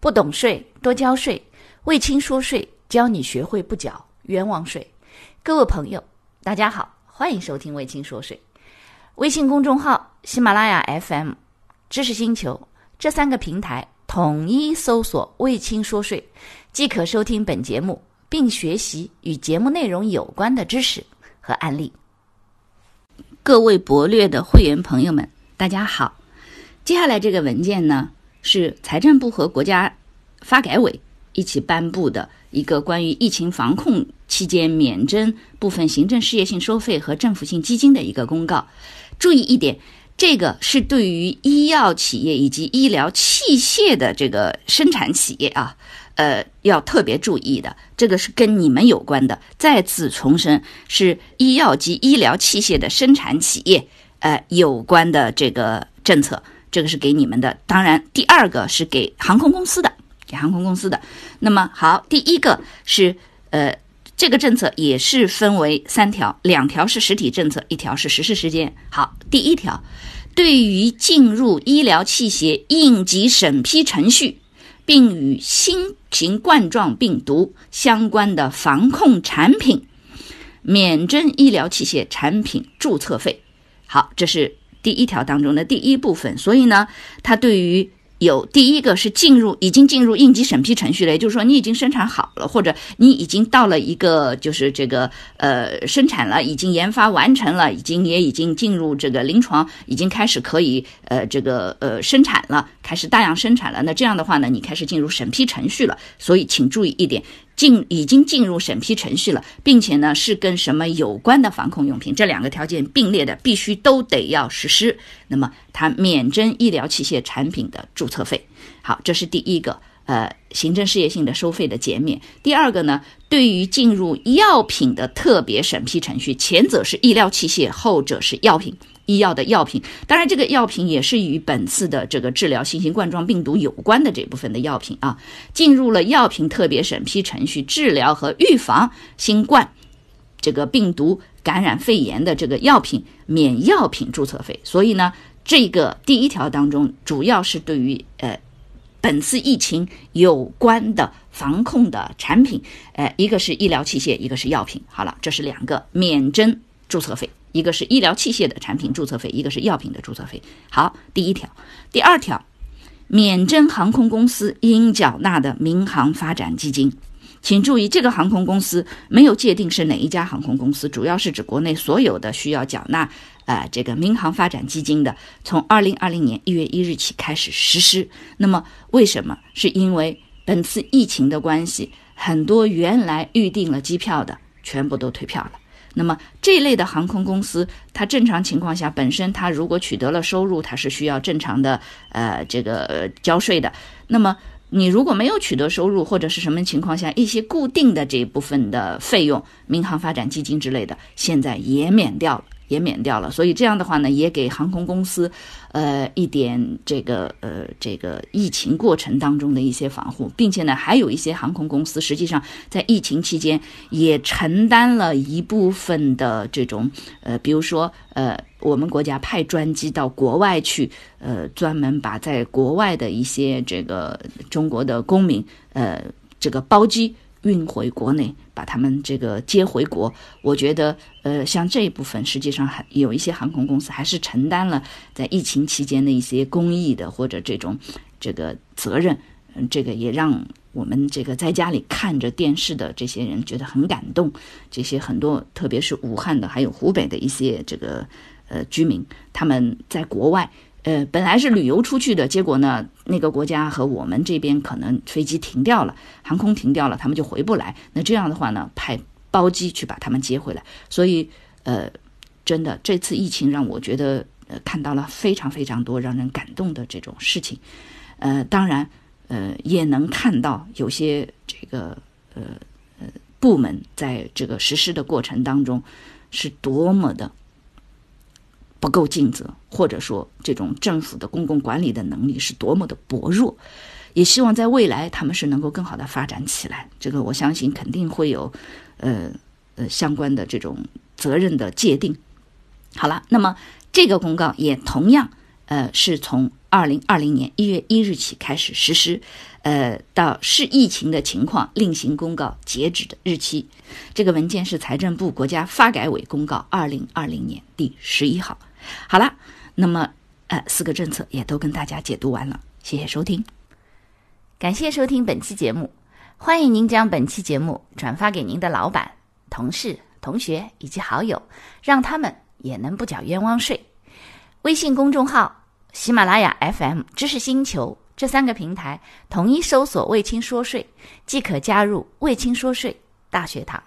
不懂税，多交税。魏青说税，教你学会不缴冤枉税。各位朋友，大家好，欢迎收听魏青说税。微信公众号、喜马拉雅 FM、知识星球这三个平台统一搜索“魏青说税”，即可收听本节目，并学习与节目内容有关的知识和案例。各位博略的会员朋友们，大家好。接下来这个文件呢，是财政部和国家发改委一起颁布的一个关于疫情防控期间免征部分行政事业性收费和政府性基金的一个公告。注意一点，这个是对于医药企业以及医疗器械的这个生产企业啊，呃，要特别注意的。这个是跟你们有关的。再次重申，是医药及医疗器械的生产企业呃有关的这个政策。这个是给你们的，当然第二个是给航空公司的，给航空公司的。那么好，第一个是呃，这个政策也是分为三条，两条是实体政策，一条是实施时间。好，第一条，对于进入医疗器械应急审批程序，并与新型冠状病毒相关的防控产品，免征医疗器械产品注册费。好，这是。第一条当中的第一部分，所以呢，它对于有第一个是进入已经进入应急审批程序了，也就是说你已经生产好了，或者你已经到了一个就是这个呃生产了，已经研发完成了，已经也已经进入这个临床，已经开始可以呃这个呃生产了，开始大量生产了。那这样的话呢，你开始进入审批程序了。所以请注意一点。进已经进入审批程序了，并且呢是跟什么有关的防控用品，这两个条件并列的，必须都得要实施。那么它免征医疗器械产品的注册费。好，这是第一个，呃，行政事业性的收费的减免。第二个呢，对于进入药品的特别审批程序，前者是医疗器械，后者是药品。医药的药品，当然这个药品也是与本次的这个治疗新型冠状病毒有关的这部分的药品啊，进入了药品特别审批程序，治疗和预防新冠这个病毒感染肺炎的这个药品免药品注册费。所以呢，这个第一条当中主要是对于呃本次疫情有关的防控的产品，呃，一个是医疗器械，一个是药品。好了，这是两个免征注册费。一个是医疗器械的产品注册费，一个是药品的注册费。好，第一条，第二条，免征航空公司应缴纳的民航发展基金。请注意，这个航空公司没有界定是哪一家航空公司，主要是指国内所有的需要缴纳呃这个民航发展基金的，从二零二零年一月一日起开始实施。那么为什么？是因为本次疫情的关系，很多原来预定了机票的全部都退票了。那么这类的航空公司，它正常情况下本身它如果取得了收入，它是需要正常的呃这个交税的。那么你如果没有取得收入或者是什么情况下，一些固定的这一部分的费用，民航发展基金之类的，现在也免掉了。也免掉了，所以这样的话呢，也给航空公司，呃，一点这个呃这个疫情过程当中的一些防护，并且呢，还有一些航空公司实际上在疫情期间也承担了一部分的这种呃，比如说呃，我们国家派专机到国外去，呃，专门把在国外的一些这个中国的公民，呃，这个包机。运回国内，把他们这个接回国。我觉得，呃，像这一部分，实际上还有一些航空公司还是承担了在疫情期间的一些公益的或者这种这个责任。嗯，这个也让我们这个在家里看着电视的这些人觉得很感动。这些很多，特别是武汉的，还有湖北的一些这个呃居民，他们在国外。呃，本来是旅游出去的，结果呢，那个国家和我们这边可能飞机停掉了，航空停掉了，他们就回不来。那这样的话呢，派包机去把他们接回来。所以，呃，真的这次疫情让我觉得，呃，看到了非常非常多让人感动的这种事情。呃，当然，呃，也能看到有些这个呃呃部门在这个实施的过程当中是多么的。不够尽责，或者说这种政府的公共管理的能力是多么的薄弱，也希望在未来他们是能够更好的发展起来。这个我相信肯定会有，呃呃相关的这种责任的界定。好了，那么这个公告也同样呃是从。二零二零年一月一日起开始实施，呃，到视疫情的情况另行公告截止的日期。这个文件是财政部国家发改委公告二零二零年第十一号。好了，那么呃，四个政策也都跟大家解读完了，谢谢收听，感谢收听本期节目，欢迎您将本期节目转发给您的老板、同事、同学以及好友，让他们也能不缴冤枉税。微信公众号。喜马拉雅 FM、知识星球这三个平台统一搜索“卫青说税”，即可加入“卫青说税”大学堂。